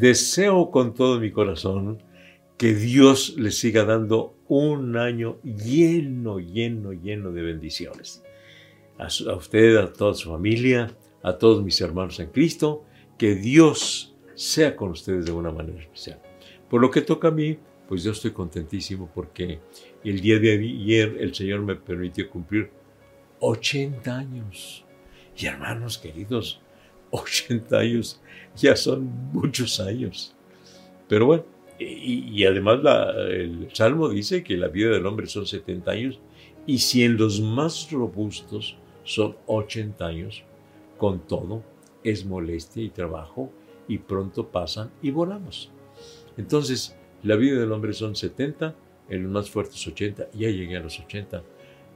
deseo con todo mi corazón que Dios le siga dando un año lleno, lleno, lleno de bendiciones. A, usted, a toda su familia, a todos mis hermanos en Cristo, que Dios sea con ustedes de una manera especial. Por lo que toca a mí, pues yo estoy contentísimo porque el día de ayer el Señor me permitió cumplir 80 años. Y hermanos queridos, 80 años ya son muchos años. Pero bueno, y, además el Salmo dice que la vida del hombre son 70 años y si en los más robustos son 80 años, con todo es molestia y trabajo y pronto pasan y volamos. Entonces, la vida del hombre son 70, en los más fuertes 80, ya llegué a los 80.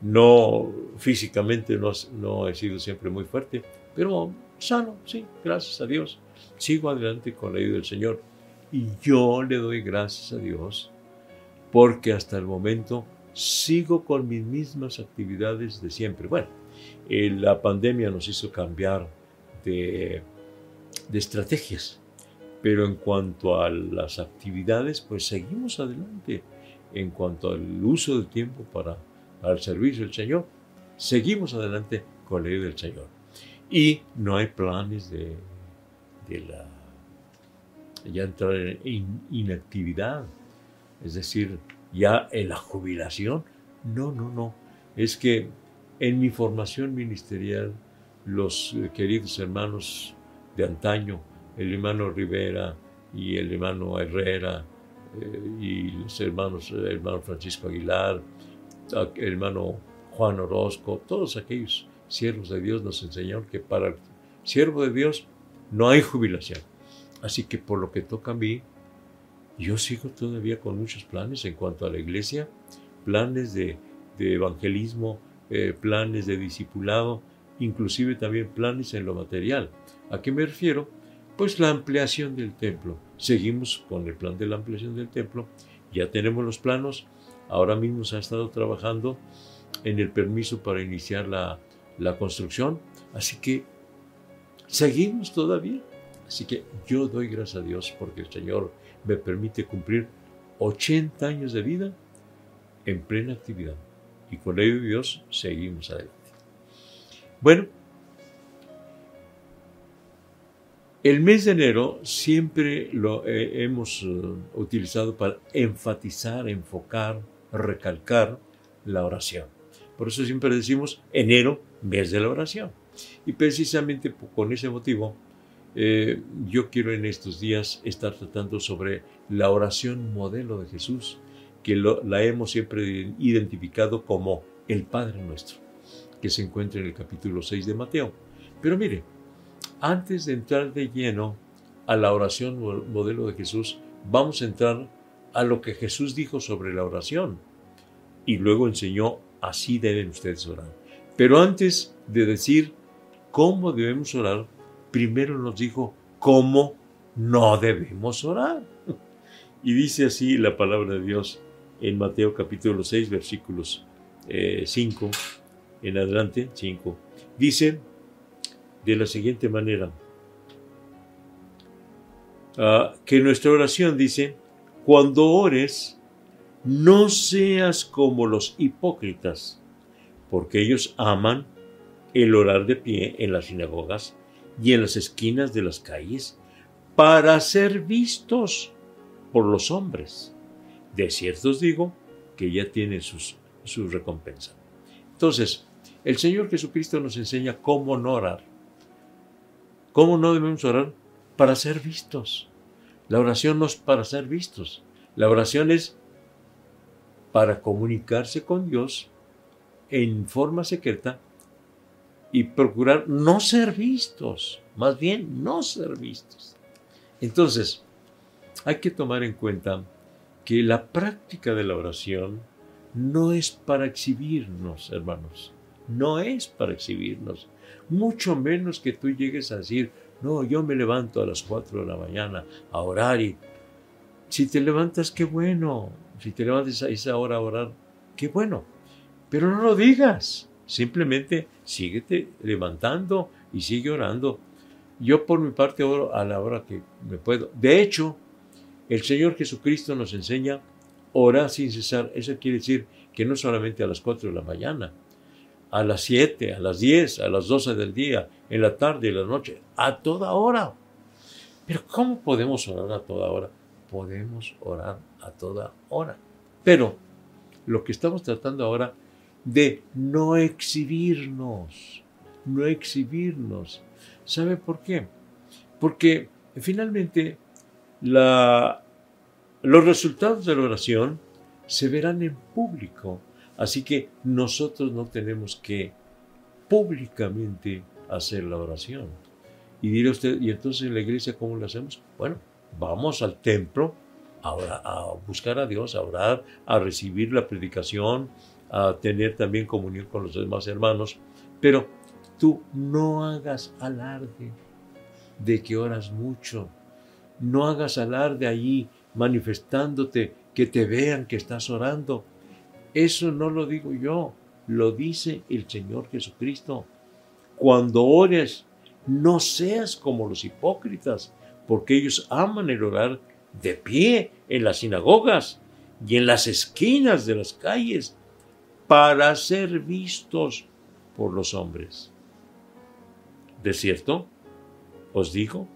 No, físicamente no, no he sido siempre muy fuerte, pero sano, sí, gracias a Dios. Sigo adelante con la ayuda del Señor. Y yo le doy gracias a Dios porque hasta el momento sigo con mis mismas actividades de siempre. Bueno, eh, la pandemia nos hizo cambiar de, de estrategias, pero en cuanto a las actividades, pues seguimos adelante. En cuanto al uso del tiempo para, el servicio del Señor, seguimos adelante con la ayuda del Señor. Y no hay planes de, ya entrar en inactividad, es decir, ya en la jubilación. No, no, no. Es que en mi formación ministerial, los eh, queridos hermanos de antaño, el hermano Rivera y el hermano Herrera eh, y los hermanos, el hermano Francisco Aguilar, el hermano Juan Orozco, todos aquellos siervos de Dios nos enseñaron que para el siervo de Dios no hay jubilación. Así que por lo que toca a mí, yo sigo todavía con muchos planes en cuanto a la iglesia, planes de, evangelismo, eh, planes de discipulado, inclusive también planes en lo material. ¿A qué me refiero? Pues la ampliación del templo. Seguimos con el plan de la ampliación del templo. Ya tenemos los planos. Ahora mismo se ha estado trabajando en el permiso para iniciar la, la construcción. Así que seguimos todavía. Así que yo doy gracias a Dios porque el Señor me permite cumplir 80 años de vida en plena actividad. Y con ello Dios seguimos adelante. Bueno, el mes de enero siempre lo hemos eh, utilizado para enfatizar, enfocar, recalcar la oración. Por eso siempre decimos enero, mes de la oración. Y precisamente con ese motivo, eh, yo quiero en estos días estar tratando sobre la oración modelo de Jesús, que la hemos siempre identificado como el Padre nuestro, que se encuentra en el capítulo 6 de Mateo. Pero mire, antes de entrar de lleno a la oración modelo de Jesús, vamos a entrar a lo que Jesús dijo sobre la oración y luego enseñó así deben ustedes orar. Pero antes de decir cómo debemos orar, primero nos dijo cómo no debemos orar. Y dice así la palabra de Dios en Mateo capítulo 6, versículos 5 eh, en adelante, 5. Dice de la siguiente manera, ah, que nuestra oración dice, cuando ores, no seas como los hipócritas, porque ellos aman el orar de pie en las sinagogas y en las esquinas de las calles para ser vistos por los hombres. De cierto os digo que ya tienen sus, su recompensa. Entonces, el Señor Jesucristo nos enseña cómo no orar. ¿Cómo no debemos orar? Para ser vistos. La oración no es para ser vistos. La oración es para comunicarse con Dios en forma secreta y procurar no ser vistos, más bien no ser vistos. Entonces, hay que tomar en cuenta que la práctica de la oración no es para exhibirnos, hermanos, no es para exhibirnos, mucho menos que tú llegues a decir, no, yo me levanto a las 4 de la mañana a orar y si te levantas, qué bueno, si te levantas a esa hora a orar, qué bueno. Pero no lo digas. Simplemente síguete levantando y sigue orando. Yo por mi parte oro a la hora que me puedo. De hecho, el Señor Jesucristo nos enseña orar sin cesar. Eso quiere decir que no solamente a las 4 de la mañana, a las 7, a las 10, a las 12 del día, en la tarde y la noche, a toda hora. Pero ¿cómo podemos orar a toda hora? Podemos orar a toda hora. Pero lo que estamos tratando ahora de no exhibirnos, no exhibirnos. ¿Sabe por qué? Porque finalmente los resultados de la oración se verán en público. Así que nosotros no tenemos que públicamente hacer la oración. Y dirá usted, ¿y entonces en la iglesia cómo lo hacemos? Bueno, vamos al templo a, a buscar a Dios, a orar, a recibir la predicación, a tener también comunión con los demás hermanos. Pero tú no hagas alarde de que oras mucho. No hagas alarde allí manifestándote, que te vean que estás orando. Eso no lo digo yo, lo dice el Señor Jesucristo. Cuando ores, no seas como los hipócritas, porque ellos aman el orar de pie en las sinagogas y en las esquinas de las calles para ser vistos por los hombres. De cierto, os digo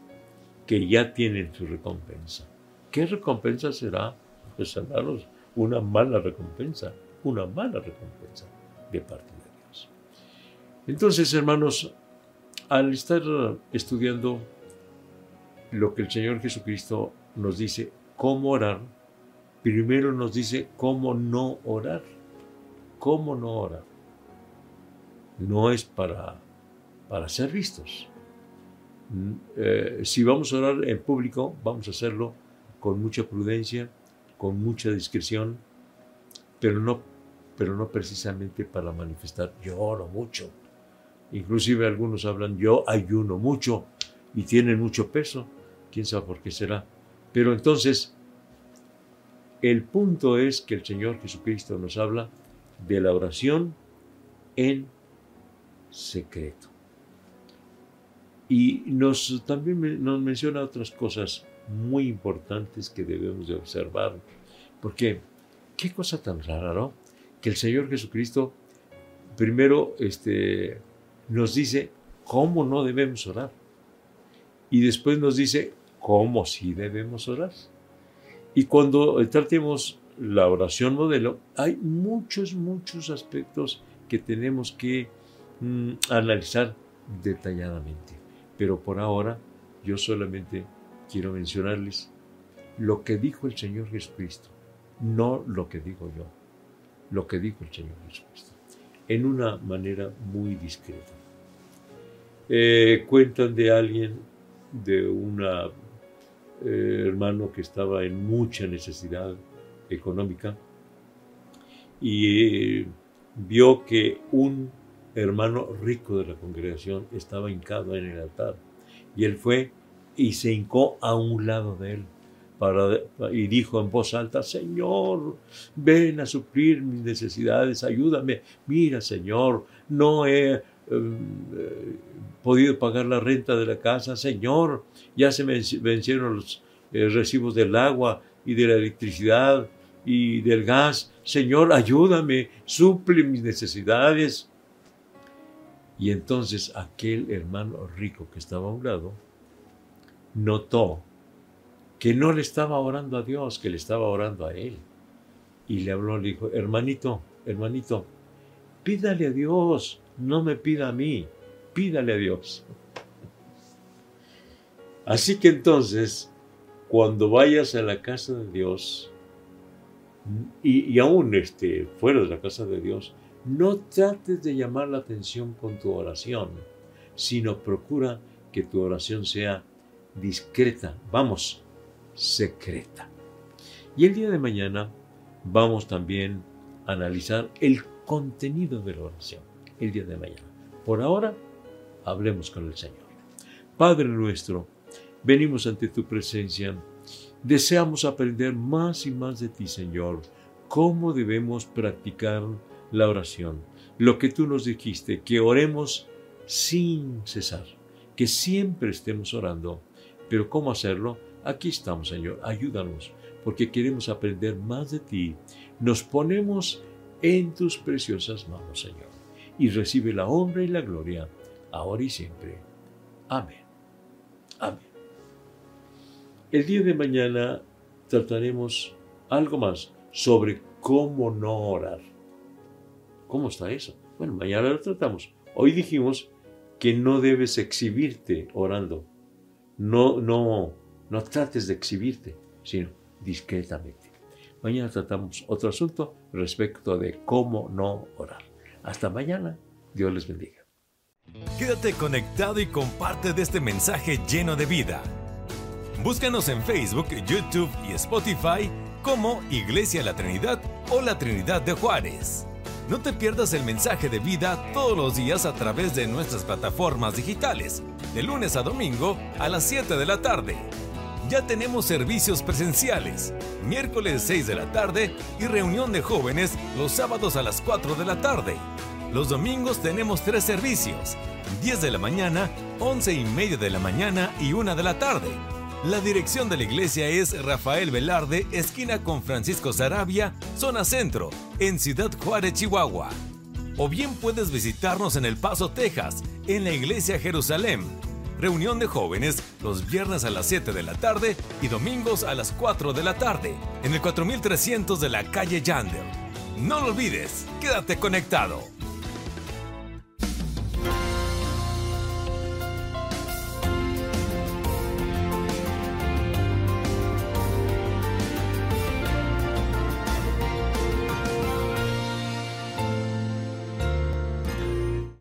que ya tienen su recompensa. ¿Qué recompensa será? Pues hermanos, una mala recompensa, una mala recompensa de parte de Dios. Entonces, hermanos, al estar estudiando lo que el Señor Jesucristo nos dice, cómo orar, primero nos dice cómo no orar. ¿Cómo no orar? No es para, para ser vistos. Mm, eh, si vamos a orar en público, vamos a hacerlo con mucha prudencia, con mucha discreción, pero no, pero no precisamente para manifestar yo oro mucho. Inclusive algunos hablan yo ayuno mucho y tienen mucho peso. ¿Quién sabe por qué será? Pero entonces, el punto es que el Señor Jesucristo nos habla de la oración en secreto. Y nos, también nos menciona otras cosas muy importantes que debemos de observar. Porque, qué cosa tan rara, ¿no? Que el Señor Jesucristo primero este, nos dice cómo no debemos orar. Y después nos dice cómo sí debemos orar. Y cuando tratemos la oración modelo, hay muchos, muchos aspectos que tenemos que mm, analizar detalladamente. Pero por ahora yo solamente quiero mencionarles lo que dijo el Señor Jesucristo, no lo que digo yo, lo que dijo el Señor Jesucristo, en una manera muy discreta. Eh, cuentan de alguien, de un eh, hermano que estaba en mucha necesidad económica y eh, vio que un hermano rico de la congregación estaba hincado en el altar y él fue y se hincó a un lado de él para, y dijo en voz alta, Señor, ven a suplir mis necesidades, ayúdame. Mira, Señor, no he eh, podido pagar la renta de la casa, Señor, ya se me vencieron los eh, recibos del agua y de la electricidad y del gas. Señor, ayúdame, suple mis necesidades. Y entonces aquel hermano rico que estaba a un lado notó que no le estaba orando a Dios, que le estaba orando a él. Y le habló, le dijo, hermanito, hermanito, pídale a Dios, no me pida a mí, pídale a Dios. Así que entonces, cuando vayas a la casa de Dios, y, aún este, fuera de la casa de Dios, no trates de llamar la atención con tu oración, sino procura que tu oración sea discreta, vamos, secreta. Y el día de mañana vamos también a analizar el contenido de la oración, el día de mañana. Por ahora, hablemos con el Señor. Padre nuestro, venimos ante tu presencia. Deseamos aprender más y más de ti, Señor, cómo debemos practicar la oración. Lo que tú nos dijiste, que oremos sin cesar que siempre estemos orando. Pero ¿cómo hacerlo? Aquí estamos, Señor. Ayúdanos, porque queremos aprender más de ti. Nos ponemos en tus preciosas manos, Señor. Y recibe la honra y la gloria, ahora y siempre. Amén. Amén. El día de mañana trataremos algo más sobre cómo no orar. ¿Cómo está eso? Bueno, mañana lo tratamos. Hoy dijimos que no debes exhibirte orando. No, no, no trates de exhibirte, sino discretamente. Mañana tratamos otro asunto respecto de cómo no orar. Hasta mañana. Dios les bendiga. Quédate conectado y comparte de este mensaje lleno de vida. Búscanos en Facebook, YouTube y Spotify como Iglesia La Trinidad o La Trinidad de Juárez. No te pierdas el mensaje de vida todos los días a través de nuestras plataformas digitales, de lunes a domingo a las 7 de la tarde. Ya tenemos servicios presenciales, miércoles 6 de la tarde y reunión de jóvenes los sábados a las 4 de la tarde. Los domingos tenemos tres servicios, 10 de la mañana, 11 y media de la mañana y 1 de la tarde. La dirección de la iglesia es Rafael Velarde, esquina con Francisco Sarabia, zona centro, en Ciudad Juárez, Chihuahua. O bien puedes visitarnos en El Paso, Texas, en la iglesia Jerusalén. Reunión de jóvenes los viernes a las 7 de la tarde y domingos a las 4 de la tarde, en el 4300 de la calle Yandel. No lo olvides, quédate conectado.